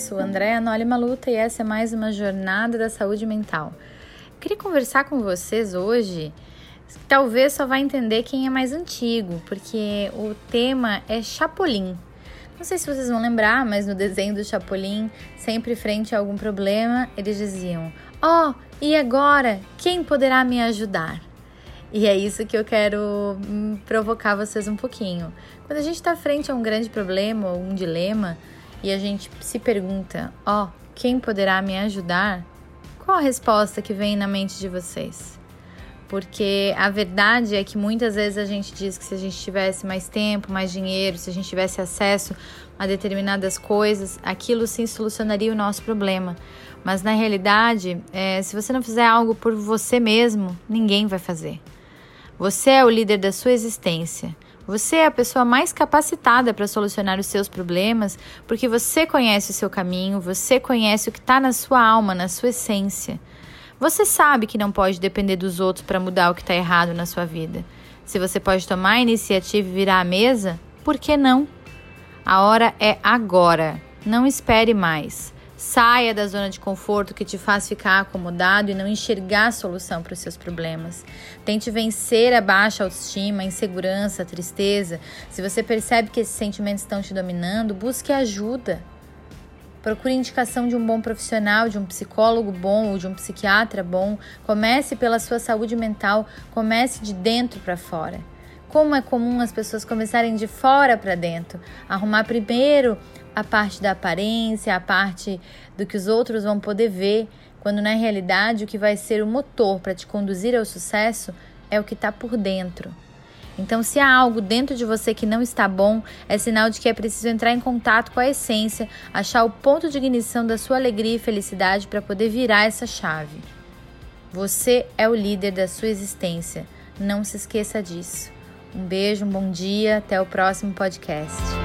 sou Andréa Noli Maluta e essa é mais uma jornada da saúde mental. queria conversar com vocês hoje, talvez só vai entender quem é mais antigo, porque o tema é Chapolin. Não sei se vocês vão lembrar, mas no desenho do Chapolin, sempre frente a algum problema, eles diziam: Ó, oh, e agora? Quem poderá me ajudar? E é isso que eu quero hum, provocar vocês um pouquinho. Quando a gente está frente a um grande problema ou um dilema e a gente se pergunta: Ó, oh, quem poderá me ajudar? Qual a resposta que vem na mente de vocês? Porque a verdade é que muitas vezes a gente diz que se a gente tivesse mais tempo, mais dinheiro, se a gente tivesse acesso a determinadas coisas, aquilo sim solucionaria o nosso problema. Mas na realidade, é, se você não fizer algo por você mesmo, ninguém vai fazer. Você é o líder da sua existência. Você é a pessoa mais capacitada para solucionar os seus problemas, porque você conhece o seu caminho, você conhece o que está na sua alma, na sua essência. Você sabe que não pode depender dos outros para mudar o que está errado na sua vida. Se você pode tomar a iniciativa e virar a mesa, por que não? A hora é agora. Não espere mais. Saia da zona de conforto que te faz ficar acomodado e não enxergar a solução para os seus problemas. Tente vencer a baixa autoestima, a insegurança, a tristeza. Se você percebe que esses sentimentos estão te dominando, busque ajuda. Procure indicação de um bom profissional, de um psicólogo bom ou de um psiquiatra bom. Comece pela sua saúde mental, comece de dentro para fora. Como é comum as pessoas começarem de fora para dentro, arrumar primeiro a parte da aparência, a parte do que os outros vão poder ver, quando na realidade o que vai ser o motor para te conduzir ao sucesso é o que está por dentro. Então, se há algo dentro de você que não está bom, é sinal de que é preciso entrar em contato com a essência, achar o ponto de ignição da sua alegria e felicidade para poder virar essa chave. Você é o líder da sua existência. Não se esqueça disso. Um beijo, um bom dia, até o próximo podcast.